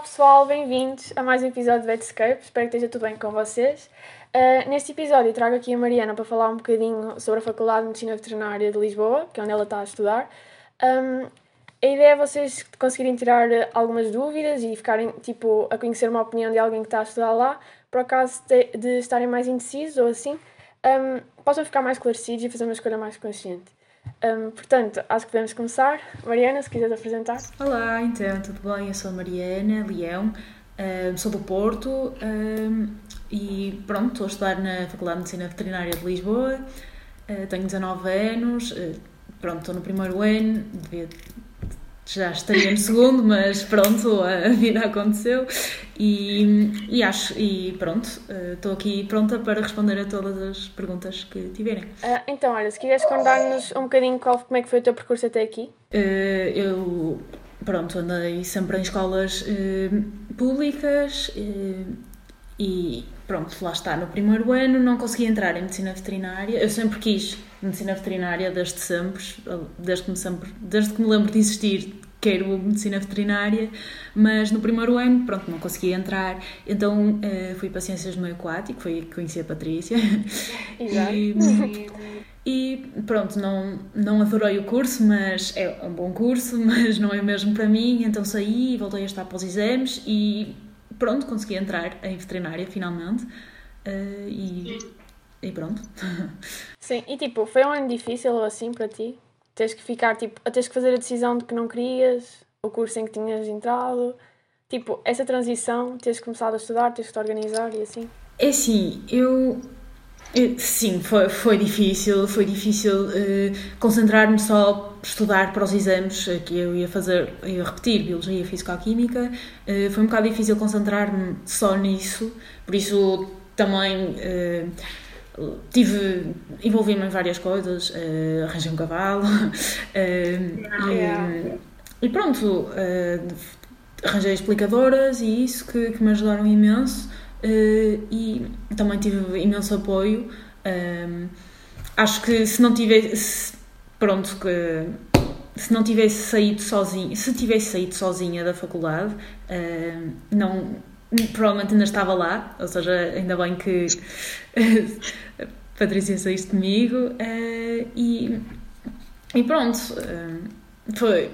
pessoal, bem-vindos a mais um episódio de Vetscape. Espero que esteja tudo bem com vocês. Uh, neste episódio trago aqui a Mariana para falar um bocadinho sobre a Faculdade de Medicina Veterinária de Lisboa, que é onde ela está a estudar. Um, a ideia é vocês conseguirem tirar algumas dúvidas e ficarem tipo, a conhecer uma opinião de alguém que está a estudar lá, por acaso de, de estarem mais indecisos ou assim, um, possam ficar mais esclarecidos e fazer uma escolha mais consciente. Um, portanto, acho que podemos começar. Mariana, se quiseres apresentar. Olá, então, tudo bem? Eu sou a Mariana Leão, um, sou do Porto um, e pronto, estou a estudar na Faculdade de Medicina Veterinária de Lisboa, uh, tenho 19 anos, uh, pronto, estou no primeiro ano, devia já estaria no segundo, mas pronto, a vida aconteceu e, e acho, e pronto, eh, estou aqui pronta para responder a todas as perguntas que tiverem. Uh, então, olha, se quiseres contar-nos um bocadinho qual, como é que foi o teu percurso até aqui? Uh, eu, pronto, andei sempre em escolas uh, públicas e pronto, lá está, no primeiro ano não consegui entrar em medicina veterinária, eu sempre quis medicina veterinária desde sempre, desde que me, sempre, desde que me lembro de existir, quero medicina veterinária, mas no primeiro ano, pronto, não consegui entrar, então uh, fui para Ciências do Meio Aquático, foi que conheci a Patrícia. Exato. E, e, pronto, não, não adorei o curso, mas é um bom curso, mas não é mesmo para mim, então saí e voltei a estar para os exames e pronto, consegui entrar em veterinária finalmente. Uh, e, e pronto. Sim, e tipo, foi um ano difícil ou assim para ti? Tens que ficar, tipo, a tens que fazer a decisão de que não querias, o curso em que tinhas entrado. Tipo, essa transição, tens começado a estudar, tens que te organizar e assim. É assim, eu. Sim, foi, foi difícil, foi difícil uh, concentrar-me só estudar para os exames que eu ia fazer, ia repetir Biologia, Físico-Química, uh, foi um bocado difícil concentrar-me só nisso, por isso também uh, tive envolvi-me em várias coisas arranjei um cavalo yeah. e, e, pronto arranjei explicadoras e isso que, que me ajudaram imenso e também tive imenso apoio. Acho que se não tivesse pronto que se não tivesse saído sozinha se tivesse saído sozinha da faculdade não provavelmente ainda estava lá, ou seja, ainda bem que Patrícia saíste comigo. Uh, e, e pronto, uh, foi,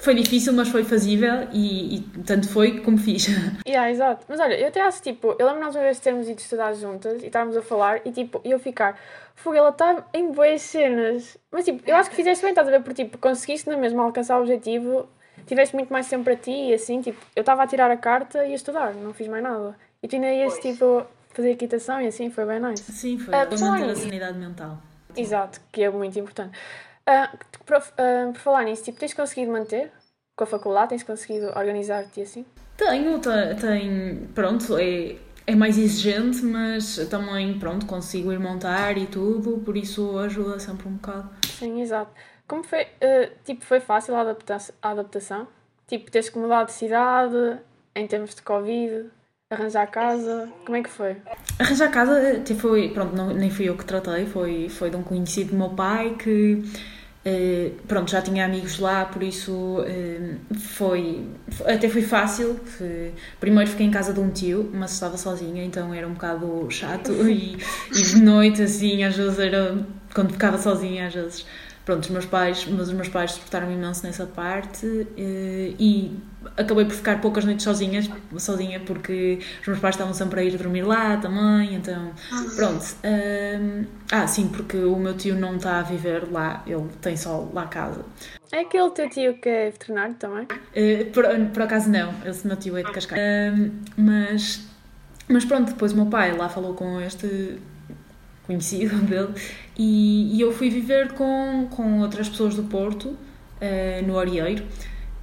foi difícil, mas foi fazível e, e tanto foi como fiz. Yeah, exato. Mas olha, eu até acho, tipo, eu lembro-me uma vez de termos ido estudar juntas e estávamos a falar e, tipo, eu ficar, fogo, ela está em boas cenas. Mas, tipo, eu acho que fizeste bem, estás a ver, porque, tipo, conseguiste na mesma alcançar o objetivo tiveste muito mais tempo para ti e assim, tipo, eu estava a tirar a carta e a estudar, não fiz mais nada. E tu ainda ias, tipo, fazer equitação e assim, foi bem nice. Sim, foi, uh, para manter a sanidade mental. Exato, que é muito importante. Uh, por, uh, por falar nisso, tipo, tens conseguido manter com a faculdade? Tens conseguido organizar-te assim? Tenho, tenho, pronto, é, é mais exigente, mas também, pronto, consigo ir montar e tudo, por isso ajuda sempre um bocado. Sim, exato. Como foi, uh, tipo, foi fácil a, adapta a adaptação? Tipo, teres que mudar de cidade em termos de Covid, arranjar casa, como é que foi? Arranjar casa, tipo, foi, pronto, não, nem fui eu que tratei, foi, foi de um conhecido do meu pai que, uh, pronto, já tinha amigos lá, por isso uh, foi, até foi fácil. primeiro fiquei em casa de um tio, mas estava sozinha, então era um bocado chato e, e de noite, assim, às vezes era, quando ficava sozinha, às vezes pronto, os meus pais, mas os meus pais suportaram imenso nessa parte eh, e acabei por ficar poucas noites sozinhas, sozinha porque os meus pais estavam sempre a ir dormir lá também, então pronto. Um, ah, sim, porque o meu tio não está a viver lá, ele tem só lá casa. É aquele teu tio que é veterinário também? Uh, por, por acaso não, esse meu tio é de Cascais. Mas, mas pronto, depois o meu pai lá falou com este conhecido dele, e, e, eu fui viver com, com outras pessoas do Porto, uh, no Orieiro,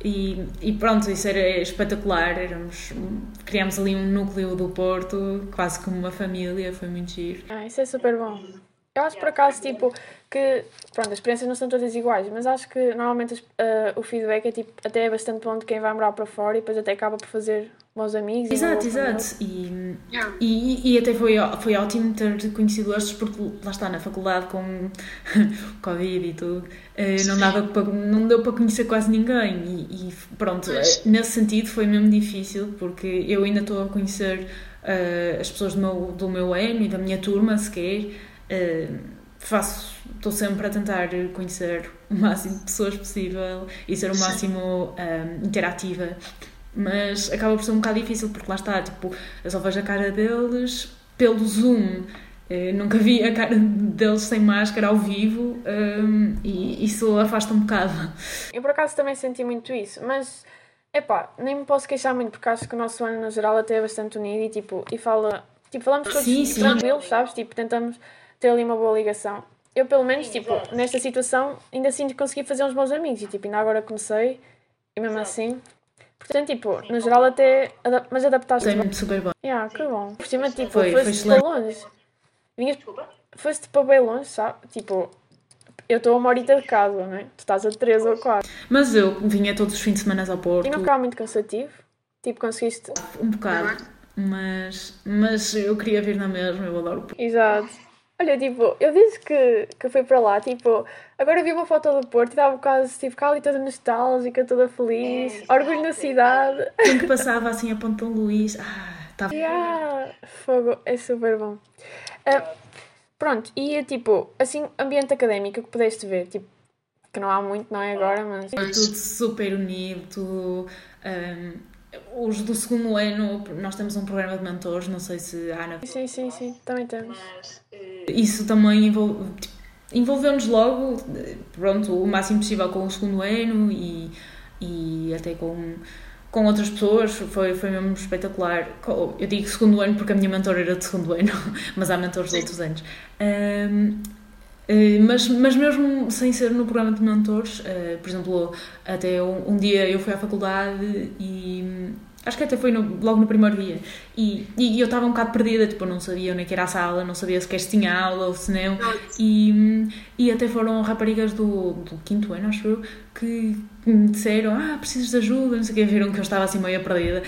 e, e, pronto, isso era espetacular, éramos, criámos ali um núcleo do Porto, quase como uma família, foi muito giro. Ah, isso é super bom. Eu acho por acaso, tipo, que pronto, as experiências não são todas iguais, mas acho que normalmente uh, o feedback é tipo, até é bastante bom de quem vai morar para fora e depois até acaba por fazer bons amigos. Exato, exato. E, yeah. e, e até foi, foi ótimo ter conhecido estes, porque lá está, na faculdade com o Covid e tudo, uh, não, dava para, não deu para conhecer quase ninguém. E, e pronto, uh, nesse sentido foi mesmo difícil, porque eu ainda estou a conhecer as pessoas do meu, do meu ano e da minha turma sequer. Uh, faço, estou sempre a tentar conhecer o máximo de pessoas possível e ser o máximo um, interativa, mas acaba por ser um bocado difícil porque lá está, tipo, eu só vejo a cara deles pelo Zoom. Eh, nunca vi a cara deles sem máscara ao vivo um, e isso afasta um bocado. Eu por acaso também senti muito isso, mas epá, nem me posso queixar muito porque acho que o nosso ano no geral até é bastante unido e tipo, e fala, tipo, falamos todos sim, sim. tranquilos, sabes? Tipo, tentamos ter ali uma boa ligação. Eu, pelo menos, Sim, tipo, exato. nesta situação, ainda que consegui fazer uns bons amigos. E, tipo, ainda agora comecei, e mesmo exato. assim. Portanto, tipo, Sim, no geral, até. Mas adaptaste. Foi super bom. Yeah, que bom. Por cima, tipo, foi, foste para longe. Vinhas. Foste para bem longe, sabe? Tipo, eu estou a uma horita de casa, não é? Tu estás a três ou quatro. Mas eu vinha todos os fins de semana ao Porto. E não ficava muito cansativo? Tipo, conseguiste. Um bocado. Mas, mas eu queria vir na mesma, eu adoro o Porto. Exato. Olha, tipo, eu disse que, que fui para lá, tipo, agora vi uma foto do Porto e estava quase, tipo, cá ali toda nostálgica, toda feliz, é, orgulho na cidade. Quem que passava assim a Ponte Luís, ah, estava... Yeah, fogo, é super bom. Uh, pronto, e tipo, assim, ambiente académico que pudeste ver, tipo, que não há muito, não é agora, mas... Tudo super unido, tudo... Um, os do segundo ano, nós temos um programa de mentores, não sei se a Ana. Sim, sim, sim, também temos. Isso também envolve, tipo, envolveu-nos logo, pronto, o máximo possível com o segundo ano e, e até com, com outras pessoas, foi, foi mesmo espetacular. Eu digo segundo ano porque a minha mentora era de segundo ano, mas há mentores de outros anos. Um, eh, mas, mas mesmo sem ser no programa de mentores, uh, por exemplo, até um, um, dia eu fui à faculdade e acho que até foi no, logo no primeiro dia e, e eu estava um bocado perdida, tipo, não sabia onde é que era a sala, não sabia sequer se tinha aula ou se não. E, e até foram raparigas do, do quinto ano, acho eu, que me disseram, ah, precisas de ajuda, não sei o que, viram que eu estava assim meio perdida.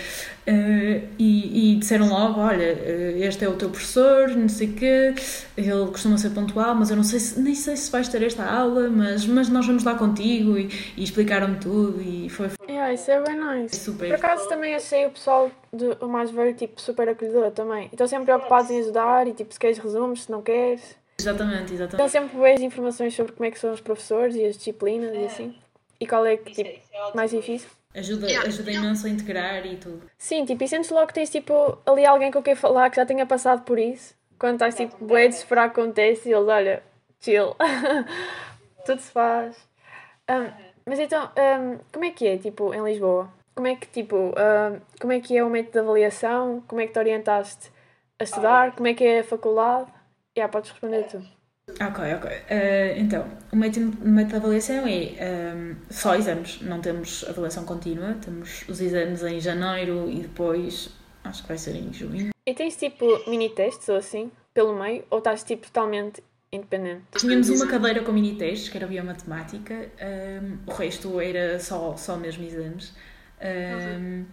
Uh, e, e, disseram logo, olha, uh, este é o teu professor, não sei o quê, ele costuma ser pontual, mas eu não sei se, nem sei se vais ter esta aula, mas, mas nós vamos lá contigo e, e explicaram-me tudo e foi... Yeah, isso é bem nice. Super. Por acaso também achei o pessoal do, o mais velho, tipo, super acolhedor também. Estão sempre preocupados em ajudar e, tipo, se queres resumos, se não queres. Exatamente, exatamente. Estão sempre boas informações sobre como é que são os professores e as disciplinas e assim. E qual é que, tipo, mais difícil? Ajuda, ajuda imenso a integrar e tudo. Sim, tipo, e sentes logo que tens, tipo, ali alguém com quem falar que já tenha passado por isso. Quando estás, tipo, bué de esperar que aconteça e eles, olha, chill. tudo se faz. Um, mas então, um, como é que é, tipo, em Lisboa? Como é que, tipo, uh, como é que é o método de avaliação? Como é que te orientaste a estudar? Como é que é a faculdade? Yeah, podes responder tu. Ok, ok. Uh, então, o método, o método de avaliação é um, só exames, não temos avaliação contínua, temos os exames em janeiro e depois acho que vai ser em junho. E tens tipo mini testes ou assim, pelo meio, ou estás tipo totalmente independente? Tínhamos uma cadeira com mini testes, que era biomatemática, um, o resto era só, só mesmo exames. Um,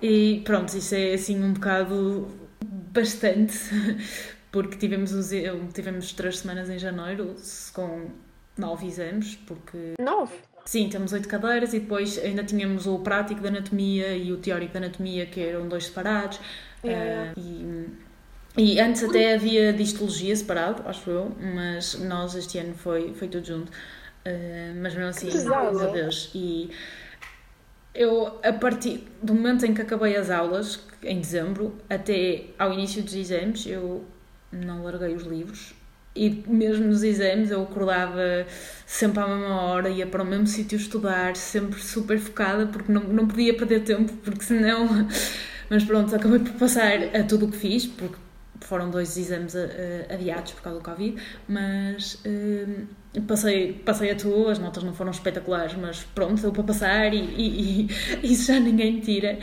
e pronto, isso é assim um bocado bastante, porque tivemos, os, tivemos três semanas em janeiro com nove exames, porque... Nove? Sim, temos oito cadeiras e depois ainda tínhamos o prático de anatomia e o teórico de anatomia, que eram dois separados. Uh, e, e antes até havia de histologia separado, acho eu, mas nós este ano foi, foi tudo junto. Uh, mas mesmo assim, meu Deus. E eu, a partir do momento em que acabei as aulas, em dezembro, até ao início dos exames, eu não larguei os livros. E mesmo nos exames eu acordava sempre à mesma hora, ia para o mesmo sítio estudar, sempre super focada, porque não, não podia perder tempo, porque senão. Mas pronto, acabei por passar a tudo o que fiz, porque foram dois exames uh, adiados por causa do Covid, mas uh, passei, passei a tudo, as notas não foram espetaculares, mas pronto, deu para passar e, e, e isso já ninguém tira.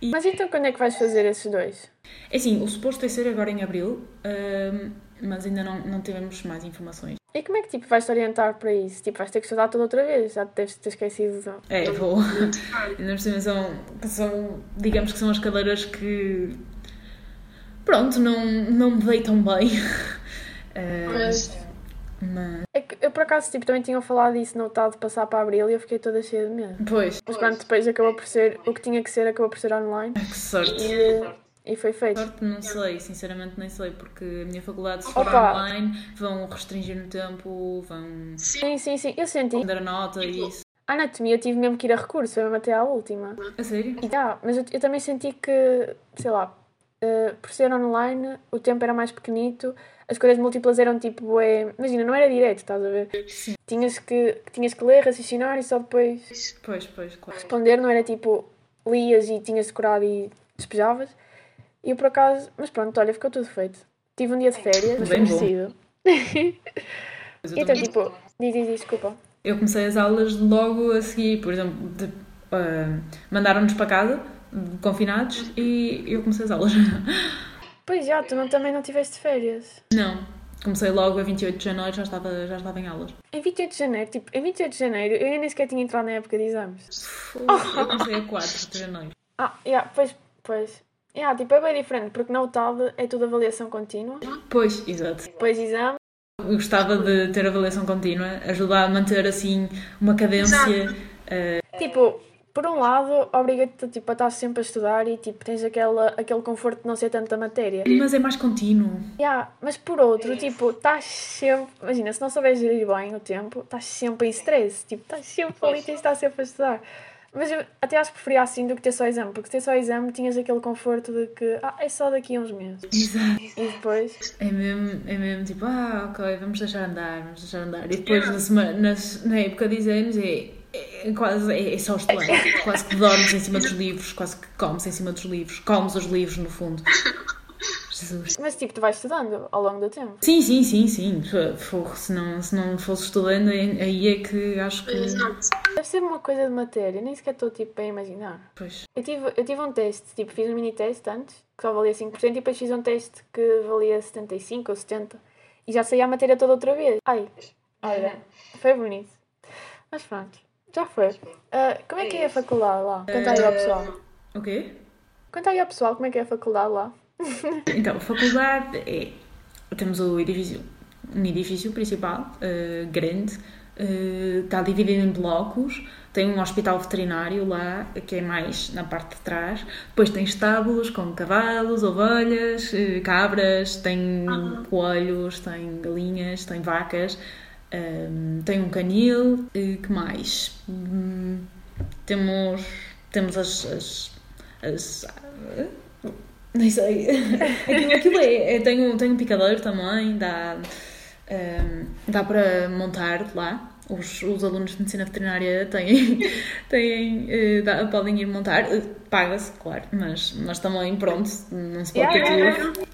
E... Mas então quando é que vais fazer esses dois? É assim, o suposto é ser agora em Abril, uh, mas ainda não, não tivemos mais informações. E como é que tipo, vais-te orientar para isso? Tipo, vais ter que estudar tudo outra vez, já te deves ter esquecido. É, vou. Ainda por cima são, digamos que são as cadeiras que, pronto, não, não me dei tão bem. Eh, Mas, mas, é que eu por acaso tipo, também tinham falado isso no tal de passar para abril e eu fiquei toda cheia de medo. pois, Mas pronto, depois acabou por ser, o que tinha que ser acabou por ser online que sorte. e, e foi feito. Sorte não sei, sinceramente nem sei, porque a minha faculdade se for Opa. online vão restringir no tempo, vão Sim, sim, sim, eu senti. dar a nota e isso. A anatomia eu tive mesmo que ir a recurso, foi mesmo até à última. A sério? E tá, mas eu, eu também senti que, sei lá, eh, por ser online, o tempo era mais pequenito, as coisas múltiplas eram tipo, é, imagina, não era direto, estás a ver? Sim. Tinhas que, tinhas que ler, raciocinar e só depois Pois, pois, claro. responder, não era tipo, lias e tinhas decorado e despejavas. E eu por acaso, mas pronto, olha, ficou tudo feito. Tive um dia de férias, mas foi merecido. Então, tipo, diz, diz, desculpa. Eu comecei as aulas logo a seguir, por exemplo, de- ah, mandaram-nos para casa, confinados, e eu comecei as aulas. Pois já, tu não, também não tiveste férias. Não, comecei logo a 28 de janeiro, já estava, já estava em aulas. Em 28 de janeiro, tipo, em 28 de janeiro, eu nem sequer tinha entrado na época de exames. Eu comecei a 4 de janeiro. Ah, yeah, pois, pois. Yeah, tipo, é bem diferente, porque na UTAD é tudo avaliação contínua, Pois, exato. depois exame. Eu gostava de ter avaliação contínua, ajudar a manter assim uma cadência. Tipo, por um lado, obriga-te tipo, a estar sempre a estudar e tipo, tens aquela, aquele conforto de não ser tanta matéria. Mas é mais contínuo. Yeah, mas por outro, tipo, estás sempre. Imagina, se não souberes gerir bem o tempo, estás sempre em stress. Tipo, estás sempre ali, tens de estar sempre a estudar. Mas eu até acho que preferia assim do que ter só exame, porque ter só exame tinhas aquele conforto de que ah, é só daqui a uns meses. Exato. E depois. É mesmo, é mesmo tipo, ah, ok, vamos deixar andar, vamos deixar andar. E depois na, semana, nas- na época de exames é, é, quase é, é só estudar. Quase que dormes em cima dos livros, quase que comes em cima dos livros, comes os livros no fundo. Jesus. Mas tipo, tu vais estudando ao longo do tempo. Sim, sim, sim, sim. Forro, se não, se não fosse estudando, aí é que acho que. Deve ser uma coisa de matéria, nem sequer estou tipo a imaginar. Pois. Eu tive, eu tive um teste, tipo, fiz um mini teste antes, que só valia 5%, e depois fiz um teste que valia 75 ou 70%, e já saía a matéria toda outra vez. Ai, olha, foi bonito. Mas pronto, já foi. Ah, como é que é a faculdade lá? Conta aí ao pessoal. O quê? Conta aí ao pessoal como é que é a faculdade lá. Então, a faculdade é. Temos o edifício, um edifício principal, eh, grande, eh, está dividido em blocos. Tem um hospital veterinário lá, que é mais na parte de trás. Depois tem estábulos com cavalos, ovelhas, cabras, tem coelhos, tem galinhas, tem vacas, ehm, tem um canil. eh, que mais? Hum, temos, temos as- as- as nem sei. Aquilo, é, é- tem, um, tem um picadeiro também, dá, ehm, dá para montar lá. Os, os alunos de medicina veterinária têm, têm, eh, dá- podem ir montar. Eh, Paga-se, claro, mas, mas também, pronto, não se pode ter Yeah. tudo.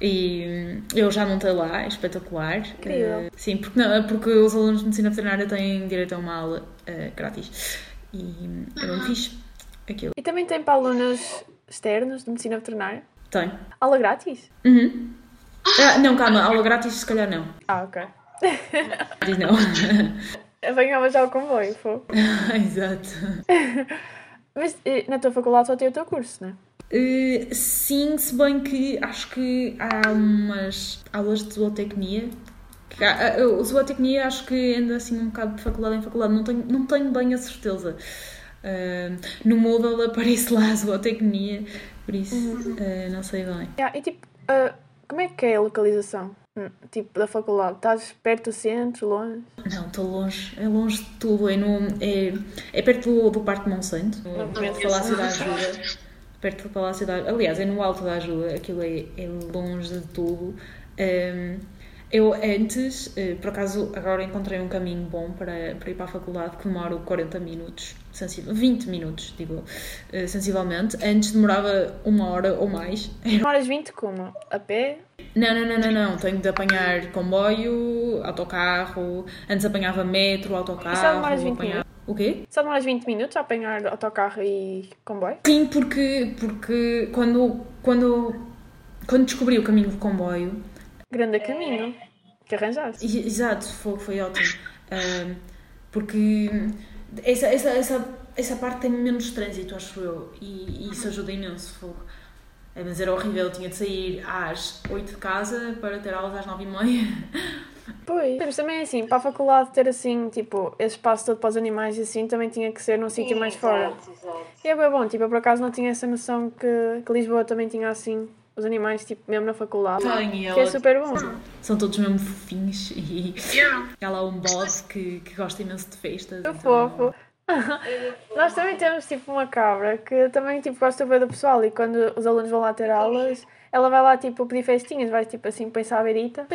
E eu já montei lá, é espetacular. Incrível. Eh, sim, porque, não, porque os alunos de medicina veterinária têm direito a uma aula eh, grátis. E é muito fixe. Aquilo. E também tem para alunos externos de medicina veterinária. Tem. Aula grátis? Uhum. Ah, não, calma, aula grátis se calhar não. Ah, ok. Diz não. Apanhava já o comboio, pô. Exato. Mas eh, na tua faculdade só tem o teu curso, não é? Eh, sim, se bem que acho que há umas aulas de zootecnia. que há- ah, o zootecnia acho que anda assim um bocado de faculdade em faculdade, não tenho, não tenho bem a certeza. Ah, no Moodle aparece lá a zootecnia, por isso ah, não sei bem. Yeah, e tipo, como é que é a localização? Hum, Tipo, da faculdade? Estás perto do centro, longe? Não, estou longe, é longe de tudo, é, no, é, é perto do, do Parque de Monsanto, no conheço. Palácio da Ajuda. Perto do Palácio da Aliás, é no Alto da Ajuda, aquilo é, é longe de tudo. Hum, eu antes, eh, por acaso, agora encontrei um caminho bom para, para ir para a faculdade que demora 40 minutos, sensível, 20 minutos, digo, eh, sensivelmente. Antes demorava uma hora ou mais. Demoras 20 como? A pé? Não, não, não, não, não. Tenho de apanhar comboio, autocarro. Antes apanhava metro, autocarro. Só demoras 20 apanhava... O quê? Só demoras 20 minutos a apanhar autocarro e comboio? Sim, porque, porque quando, quando, quando descobri o caminho do comboio, Grande caminho que arranjaste. Exato, foi, foi ótimo. Porque essa, essa, essa, essa parte tem menos trânsito, acho eu, e, e isso ajuda imenso. Fogo. É, mas era horrível, eu tinha de sair às 8 de casa para ter aulas às 9 e meia. Pois. Mas também assim, para a faculdade ter assim, tipo, esse espaço todo para os animais e assim, também tinha que ser num sítio mais fora. Exato. E é bem bom, tipo, eu por acaso não tinha essa noção que, que Lisboa também tinha assim, os animais, tipo, mesmo na faculdade. Tem, e Que é super bom. São todos mesmo fofinhos e Yeah. há lá um boss que, que gosta imenso de festas. Então- fofo. Nós também temos tipo uma cabra que também tipo gosta bem do pessoal e quando os alunos vão lá ter aulas, ela vai lá tipo pedir festinhas, vai tipo assim pensar a beirita,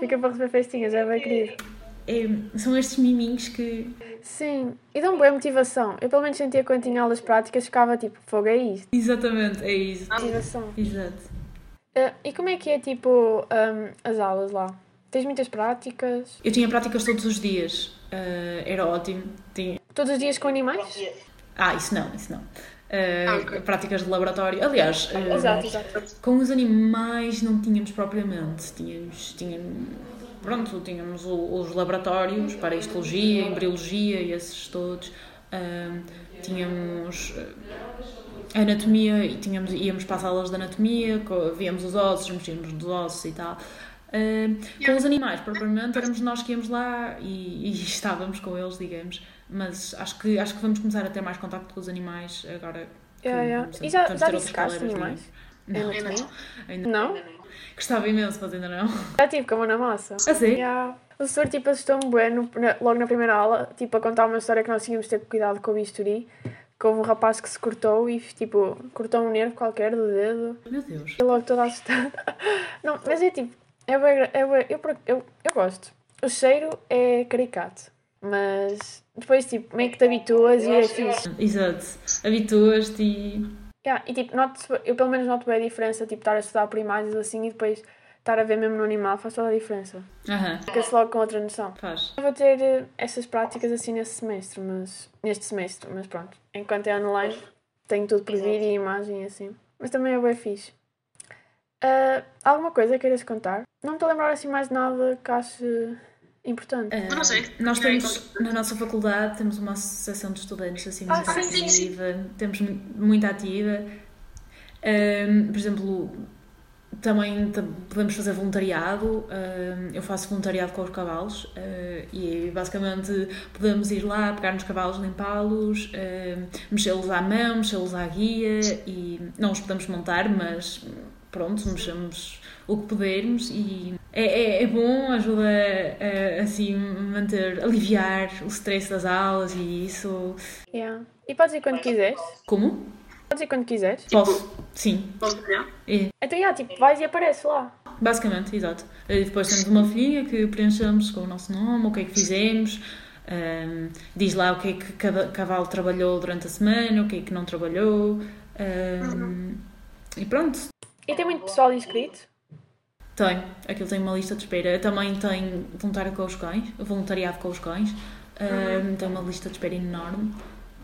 fica para receber festinhas, é bem querido. É, são estes miminhos que. Sim, e dão boa motivação. Eu pelo menos sentia quando tinha aulas práticas, ficava tipo, fogo é isto, Exatamente, é isso. motivação. Exato. Ah, e como é que é tipo ahm, as aulas lá? Tens muitas práticas? Eu tinha práticas todos os dias, ah, era ótimo. Tinha... Todos os dias com animais? Ah, isso não, isso não. Ah, Ah, ok. Práticas de laboratório. Aliás, ah, Exato, exato. com os animais não tínhamos propriamente. Tínhamos. tínhamos pronto, tínhamos o- os laboratórios para histologia, embriologia e esses todos. Ah, tínhamos. ah, anatomia e tínhamos, íamos para as aulas de anatomia, víamos os ossos, mexíamos nos ossos e tal. Com os animais, propriamente, éramos nós que íamos lá e, e estávamos com eles, digamos. Mas acho que, acho que vamos começar a ter mais contacto com os animais agora. que Yeah, yeah. vamos- E já, já dissecaste colegas, animais? É Não, anatomia? ainda Não? Gostava imenso, mas ainda não. Já tive com a mão na massa. A sério? Yeah. O professor tipo, assustou-me bem no- na- logo na primeira aula, tipo, a contar uma história que nós tínhamos de ter cuidado com o bisturi. Que houve um rapaz que se cortou e, tipo, cortou um nervo qualquer do dedo. Meu Deus. E logo toda assustada. Não, mas é tipo, é bem, é bem, eu, por- eu, eu gosto. O cheiro é caricato, mas depois, tipo, meio que te habituas e é fixe. Exato. Habituas-te e. Yeah, e tipo, noto, eu pelo menos noto bem a diferença, tipo, estar a estudar por imagens assim e depois estar a ver mesmo no animal faz toda a diferença. Aham. Fica-se logo com outra noção. Faz. Eu vou ter eh, essas práticas assim nesse semestre, mas neste semestre, mas pronto. Enquanto é online, tenho tudo por vídeo e imagem e assim. Mas também é bem fixe. Ah, alguma coisa queiras contar? Não me estou a lembrar assim mais nada que ache importante. Ah, não sei. Nós É, temos, na nossa faculdade, temos uma associação de estudantes assim Ah, muito sim, sim, sim. ativa, temos mu- muito ativa. Por exemplo, também tam- podemos fazer voluntariado. eu faço voluntariado com os cavalos ah, e basicamente podemos ir lá, pegar nos cavalos, limpá-los, ahm, mexê-los à mão, mexê-los à guia e não os podemos montar, mas pronto, mexemos o que pudermos e é, é, é bom, ajuda a, a, assim manter, aliviar o stress das aulas e isso. Yeah. E podes ir quando quiseres? Como? Podes ir quando quiseres? Posso? Sim. Posso? É. Então, yeah, tipo, vais e aparece lá. Basicamente, exato. E depois temos uma folhinha que preenchemos com o nosso nome, o que é que fizemos, ahm, diz lá o que é que cada cavalo trabalhou durante a semana, o que é que não trabalhou. ahm, E pronto, E tem muito pessoal inscrito? Tem. Aquilo tem uma lista de espera. Também tem voluntário com os cães, voluntariado com os cães. ahm, Tem uma lista de espera enorme.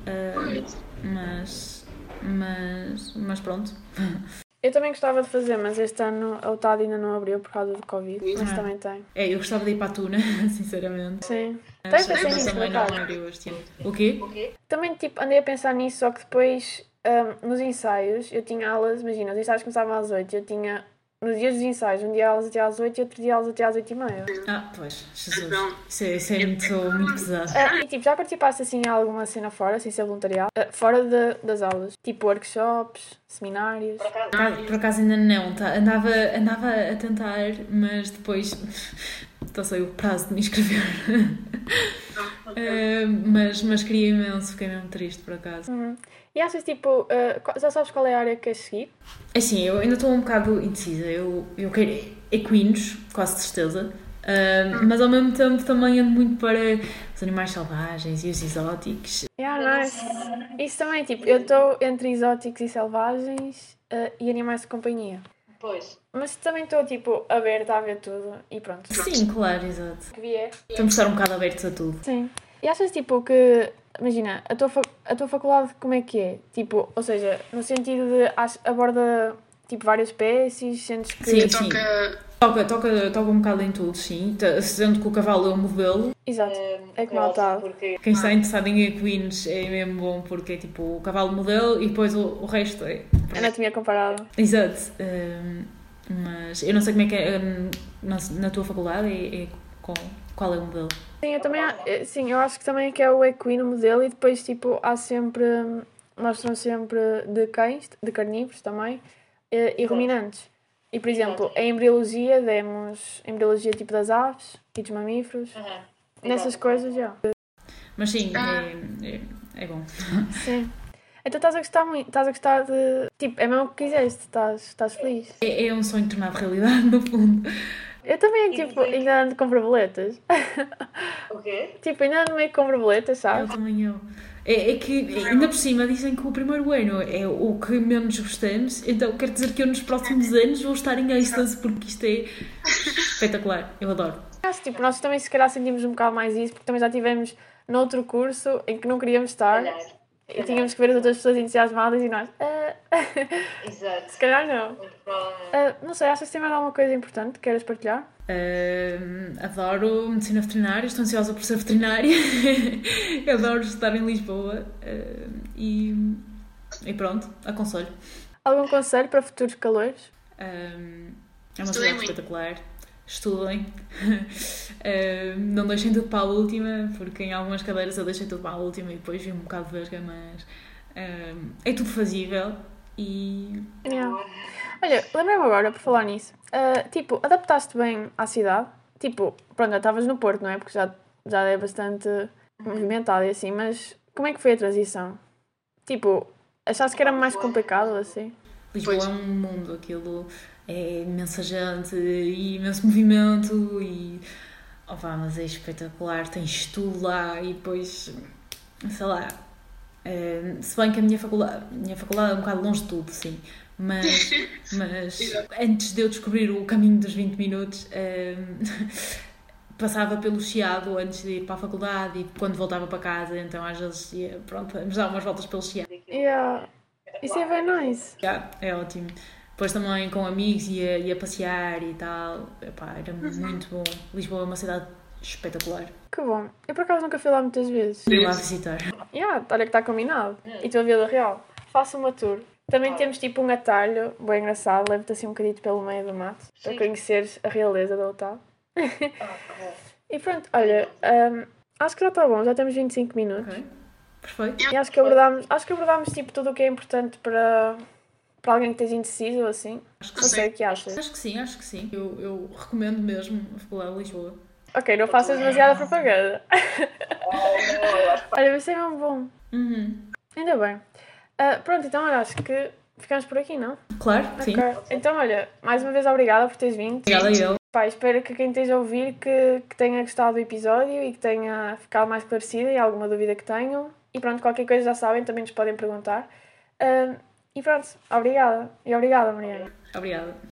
ahm, mas, mas, mas pronto. Eu também gostava de fazer, mas este ano a UTAD ainda não abriu por causa do Covid. Mas Ah. também tem. É, eu gostava de ir para a Tuna, sinceramente. Sim. Mas Também pensei nisso, também não abriu este ano. O quê? Também, tipo, andei a pensar nisso, só que depois, ahm, nos ensaios, eu tinha aulas, imagina, os ensaios começavam às 8, eu tinha, nos dias dos ensaios, um dia aulas até às 8 e outro dia aulas até às 8 e meia. Ah, pois, Jesus. Então- Isso é, isso é muito, muito pesado. Ah, e, tipo, já participaste, assim, em alguma cena fora, sem ser voluntariado? Ah, fora de- das aulas? Tipo, workshops, seminários? Por acaso- Por acaso ainda não, tá? andava, andava a tentar, mas depois passei o prazo de me inscrever. Ah, mas, mas queria imenso, fiquei mesmo triste por acaso. Uhum. E achas, tipo, qual- já sabes qual é a área que queres seguir? Assim, eu ainda estou um bocado indecisa. Eu, eu quero equinos, quase certeza. Ah, mas ao mesmo tempo também ando muito para os animais selvagens e os exóticos. Yeah, nice. Isso também, tipo, eu estou entre exóticos e selvagens ah, e animais de companhia. Pois. Mas também estou, tipo, aberta a ver tudo e pronto. Sim, claro, exato. O que vier. Temos de estar um bocado abertos a tudo. Sim. E achas, tipo, que... Imagina, a tua, a tua faculdade como é que é? Tipo, ou seja, no sentido de aborda tipo várias espécies, sentes que. Sim, sim. Toca. Toca, toca, um bocado em tudo, sim. Sendo que o cavalo é um modelo. Exato. É como ele está. Porque Quem está interessado em equinos é mesmo bom porque é tipo o cavalo modelo e depois o, o resto é. Anatomia comparada. Exato. Hum, mas eu não sei como é que é hum, na, na tua faculdade é, é qual, qual é o modelo. Sim, eu também, eh, sim, eu acho que também que é o equino modelo e depois tipo há sempre, mostram sempre de cães, de carnívoros também, eh, e ruminantes. E por exemplo, em embriologia demos embriologia tipo das aves e dos mamíferos, Aham. nessas Exato. coisas já. Mas sim, Ah. é, é, é bom. Sim. Então estás a gostar muito, estás a gostar de. Tipo, é mesmo o que quiseste, estás, estás feliz. É, é um sonho tornado realidade, no fundo. Eu também, tipo, ainda ando com borboletas. O quê? tipo, ainda ando meio com borboletas, Eu sabes? também eu. É, é que ainda por cima dizem que o primeiro ano é o que menos gostamos, então quer dizer que eu nos próximos anos vou estar em êxtase porque isto é espetacular. Eu adoro. Tipo, nós também se calhar sentimos um bocado mais isso, porque também já tivemos noutro curso em que não queríamos estar Calhar. E tínhamos que ver as outras pessoas entusiasmadas e nós, "Ah, Exato. se calhar não. Ah, não sei, achas que tem mais alguma coisa importante que queiras partilhar? Ahm, adoro medicina veterinária, estou ansiosa por ser veterinária. adoro estar em Lisboa e, e pronto, aconselho. Algum conselho para futuros calores? É uma cidade muito. espetacular. Estudem. Ahm, não deixem tudo para a última, porque em algumas cadeiras eu deixei tudo para a última e depois vi um bocado de verga, mas ahm, é tudo fazível e Yeah. Olha, lembrei-me agora, por falar nisso, ah, tipo, adaptaste bem à cidade? Tipo, pronto, já estavas no Porto, não é? Porque já, já é bastante movimentado e assim, mas como é que foi a transição? Tipo, achaste que era mais complicado assim? Lisboa é um mundo, aquilo é imensa gente e imenso movimento e oh, vá, mas é espetacular, tens tudo lá e depois sei lá. eh, se bem que a minha faculdade, a minha faculdade é um bocado longe de tudo, sim. Mas, mas antes de eu descobrir o caminho dos 20 minutos, eh, passava pelo Chiado antes de ir para a faculdade e quando voltava para casa, então às vezes ia, pronto, vamos dar umas voltas pelo Chiado. Yeah. Isso é bem nice. Já, é ótimo. Depois também com amigos ia, ia passear e tal. Epá, era muito bom. Lisboa é uma cidade espetacular. Que bom. Eu por acaso nunca fui lá muitas vezes. Ir lá visitar. Yeah, olha que está combinado. E tu a Vila Real. Faça uma tour. Também temos tipo um atalho bem engraçado, leva-te assim um bocadinho pelo meio do mato para Sim. conheceres a realeza do hotel. Ok. E pronto, olha, hum, acho que já está bom, já temos 25 minutos. Ok? Perfeito. E acho que abordámos, acho que abordámos tipo tudo o que é importante para, para alguém que esteja indeciso ou assim. Acho que Não sim. sei o que achas. Acho que sim, acho que sim. Eu, eu recomendo mesmo a Faculdade de Lisboa. Ok, não faças demasiada propaganda. Eu Olha, vai ser mesmo bom. Uhum. Ainda bem. Ah, pronto, então olha, acho que ficamos por aqui, não? Claro, sim. Ok. Então olha, mais uma vez obrigada por teres vindo. Obrigada a ele. Pá, espero que quem esteja a ouvir que, que tenha gostado do episódio e que tenha ficado mais esclarecida e alguma dúvida que tenham. E pronto, qualquer coisa já sabem, também nos podem perguntar. Ah, e pronto, obrigada. E obrigada, Mariana. Obrigada.